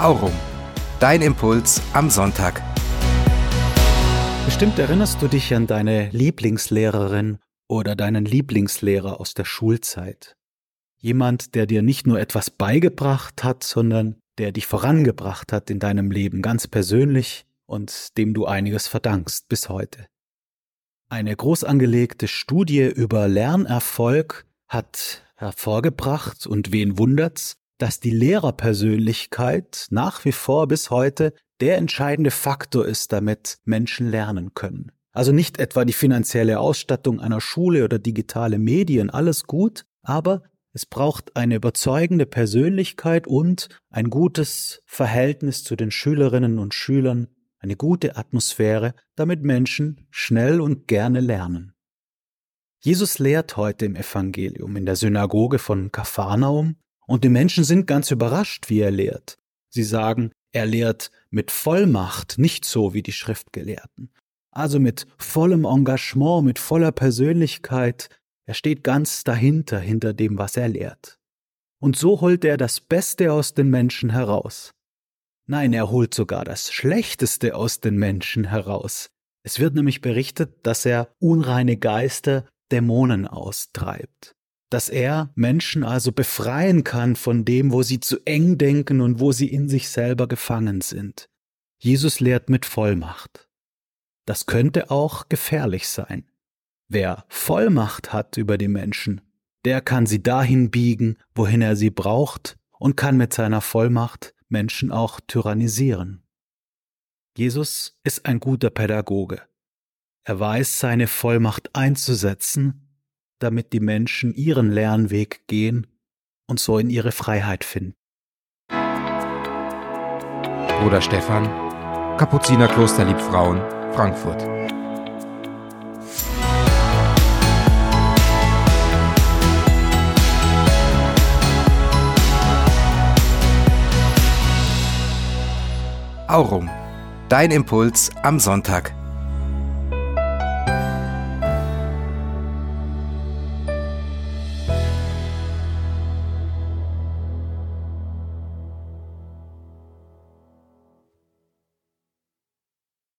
Aurum. Dein Impuls am Sonntag. Bestimmt erinnerst du dich an deine Lieblingslehrerin oder deinen Lieblingslehrer aus der Schulzeit. Jemand, der dir nicht nur etwas beigebracht hat, sondern der dich vorangebracht hat in deinem Leben ganz persönlich und dem du einiges verdankst bis heute. Eine groß angelegte Studie über Lernerfolg hat hervorgebracht, und wen wundert's, dass die Lehrerpersönlichkeit nach wie vor bis heute der entscheidende Faktor ist, damit Menschen lernen können. Also nicht etwa die finanzielle Ausstattung einer Schule oder digitale Medien, alles gut, aber es braucht eine überzeugende Persönlichkeit und ein gutes Verhältnis zu den Schülerinnen und Schülern, eine gute Atmosphäre, damit Menschen schnell und gerne lernen. Jesus lehrt heute im Evangelium in der Synagoge von Kapharnaum und die Menschen sind ganz überrascht, wie er lehrt. Sie sagen, er lehrt mit Vollmacht, nicht so wie die Schriftgelehrten. Also mit vollem Engagement, mit voller Persönlichkeit. Er steht ganz dahinter, hinter dem, was er lehrt. Und so holt er das Beste aus den Menschen heraus. Nein, er holt sogar das Schlechteste aus den Menschen heraus. Es wird nämlich berichtet, dass er unreine Geister Dämonen austreibt. Dass er Menschen also befreien kann von dem, wo sie zu eng denken und wo sie in sich selber gefangen sind. Jesus lehrt mit Vollmacht. Das könnte auch gefährlich sein. Wer Vollmacht hat über die Menschen, der kann sie dahin biegen, wohin er sie braucht und kann mit seiner Vollmacht Menschen auch tyrannisieren. Jesus ist ein guter Pädagoge. Er weiß seine Vollmacht einzusetzen, damit die Menschen ihren Lernweg gehen und so in ihre Freiheit finden. Bruder Stefan, Kapuzinerkloster Liebfrauen, Frankfurt. Aurum. Dein Impuls am Sonntag.